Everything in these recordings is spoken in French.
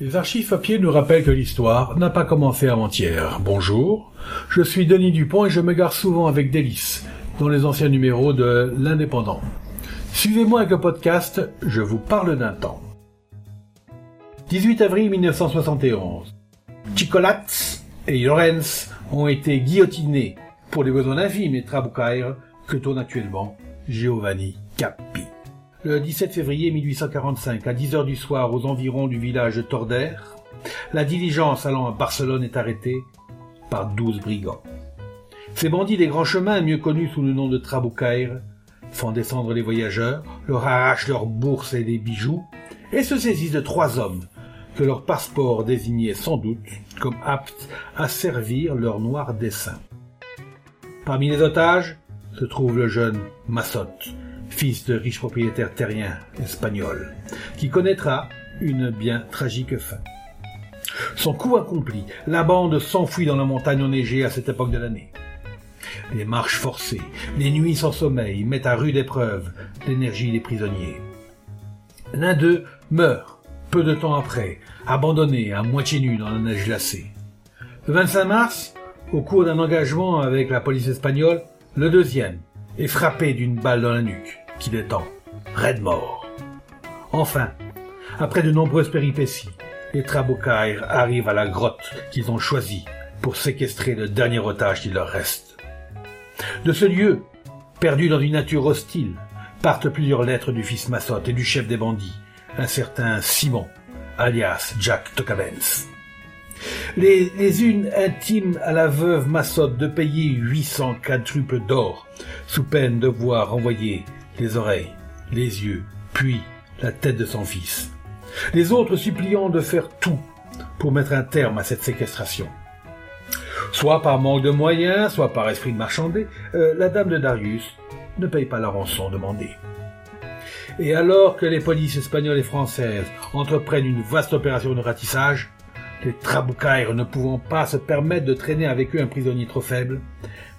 Les archives papier nous rappellent que l'histoire n'a pas commencé avant-hier. Bonjour, je suis Denis Dupont et je me gare souvent avec délice dans les anciens numéros de L'Indépendant. Suivez-moi avec le podcast Je vous parle d'un temps. 18 avril 1971. Chicolatz et Lorenz ont été guillotinés pour les besoins infimes et Trabucaire que tourne actuellement Giovanni Capi le 17 février 1845, à 10 heures du soir, aux environs du village de Torder, la diligence allant à Barcelone est arrêtée par douze brigands. Ces bandits des grands chemins, mieux connus sous le nom de Trabucaire, font descendre les voyageurs, leur arrachent leurs bourses et des bijoux, et se saisissent de trois hommes que leur passeport désignait sans doute comme aptes à servir leur noir dessein. Parmi les otages se trouve le jeune Massotte, fils de riches propriétaires terriens espagnols, qui connaîtra une bien tragique fin. Son coup accompli, la bande s'enfuit dans la montagne enneigée à cette époque de l'année. Les marches forcées, les nuits sans sommeil mettent à rude épreuve l'énergie des prisonniers. L'un d'eux meurt, peu de temps après, abandonné à moitié nu dans la neige glacée. Le 25 mars, au cours d'un engagement avec la police espagnole, le deuxième est frappé d'une balle dans la nuque qu'il est temps, raide mort. Enfin, après de nombreuses péripéties, les Trabucaires arrivent à la grotte qu'ils ont choisie pour séquestrer le dernier otage qui leur reste. De ce lieu, perdu dans une nature hostile, partent plusieurs lettres du fils Massotte et du chef des bandits, un certain Simon, alias Jack Tocavens. Les, unes intimes à la veuve Massotte de payer 800 quadruples d'or, sous peine de voir renvoyer les oreilles, les yeux, puis la tête de son fils. Les autres suppliant de faire tout pour mettre un terme à cette séquestration. Soit par manque de moyens, soit par esprit de marchander, euh, la dame de Darius ne paye pas la rançon demandée. Et alors que les polices espagnoles et françaises entreprennent une vaste opération de ratissage, les Trabucaires ne pouvant pas se permettre de traîner avec eux un prisonnier trop faible,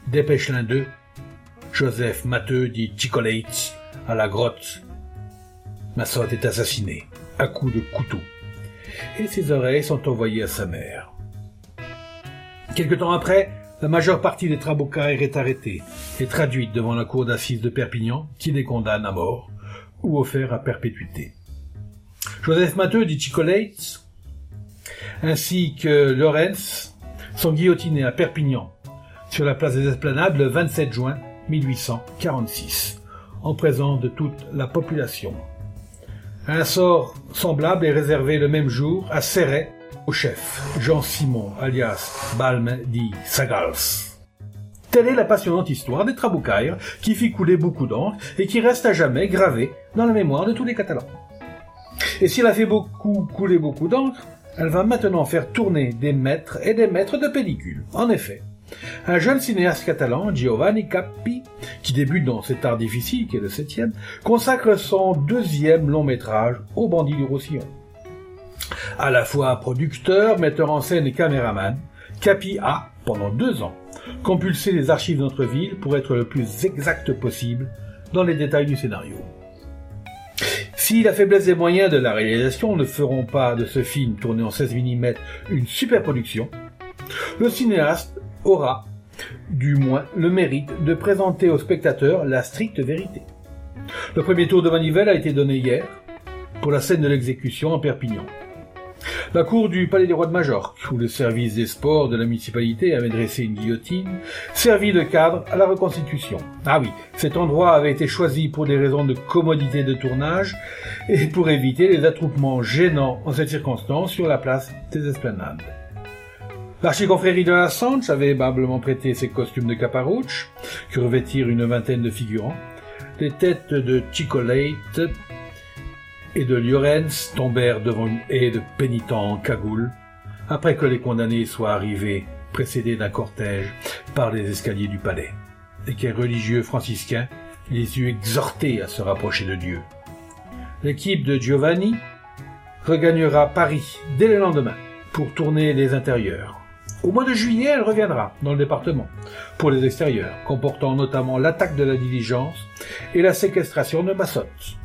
dépêchent l'un d'eux Joseph Matteux dit Chicolate à la grotte. Massotte est assassiné à coups de couteau et ses oreilles sont envoyées à sa mère. Quelque temps après, la majeure partie des Trabucaires est arrêtée et traduite devant la cour d'assises de Perpignan qui les condamne à mort ou offert à perpétuité. Joseph Matteux dit Chicolate ainsi que Lorenz sont guillotinés à Perpignan sur la place des Esplanades le 27 juin 1846, en présence de toute la population. Un sort semblable est réservé le même jour à Serret, au chef, Jean-Simon, alias Balme dit Sagals. Telle est la passionnante histoire des Trabucaires qui fit couler beaucoup d'encre et qui reste à jamais gravée dans la mémoire de tous les Catalans. Et si elle a fait beaucoup couler beaucoup d'encre, elle va maintenant faire tourner des maîtres et des maîtres de pellicule. En effet, un jeune cinéaste catalan, Giovanni Capi, qui débute dans cet art difficile qui est le septième, consacre son deuxième long métrage au bandit du Roussillon. À la fois producteur, metteur en scène et caméraman, Capi a, pendant deux ans, compulsé les archives de notre ville pour être le plus exact possible dans les détails du scénario. Si la faiblesse des moyens de la réalisation ne feront pas de ce film tourné en 16 mm une super production, le cinéaste aura, du moins, le mérite de présenter aux spectateurs la stricte vérité. Le premier tour de manivelle a été donné hier pour la scène de l'exécution en Perpignan. La cour du Palais des Rois de Majorque, où le service des sports de la municipalité avait dressé une guillotine, servit de cadre à la reconstitution. Ah oui, cet endroit avait été choisi pour des raisons de commodité de tournage et pour éviter les attroupements gênants en cette circonstance sur la place des Esplanades. L'archiconfrérie de la Sanche avait aimablement prêté ses costumes de caparouche, que revêtirent une vingtaine de figurants. Les têtes de Chicolate et de Llorens tombèrent devant une haie de pénitents en cagoule, après que les condamnés soient arrivés, précédés d'un cortège, par les escaliers du palais, et qu'un religieux franciscain les eut exhortés à se rapprocher de Dieu. L'équipe de Giovanni regagnera Paris dès le lendemain pour tourner les intérieurs. Au mois de juillet, elle reviendra dans le département pour les extérieurs, comportant notamment l'attaque de la diligence et la séquestration de Massotte.